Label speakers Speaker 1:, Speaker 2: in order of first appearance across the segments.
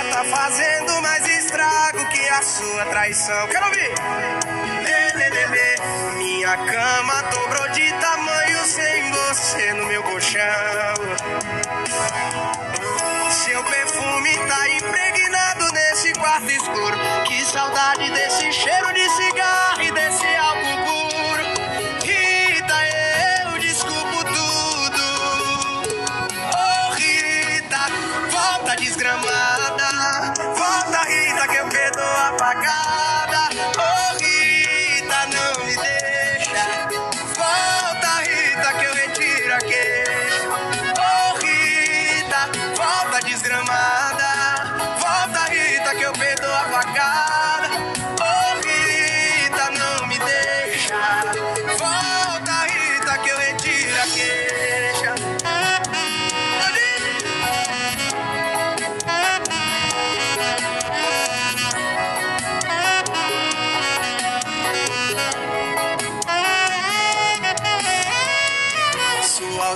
Speaker 1: fazendo mais estrago que a sua traição. Quero ouvir! Lê, lê, lê, lê. Minha cama dobrou de tamanho sem você no meu colchão. Seu perfume tá impregnado nesse quarto escuro. Que saudade desse volta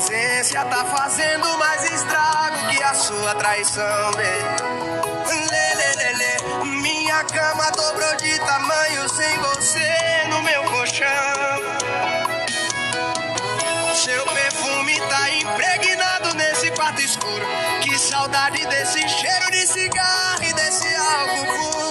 Speaker 1: ausência tá fazendo mais estrago que a sua traição, bem. Lê, lê, lê, lê. Minha cama dobrou de tamanho sem você no meu colchão. Seu perfume tá impregnado nesse quarto escuro. Que saudade desse cheiro de cigarro e desse álcool puro.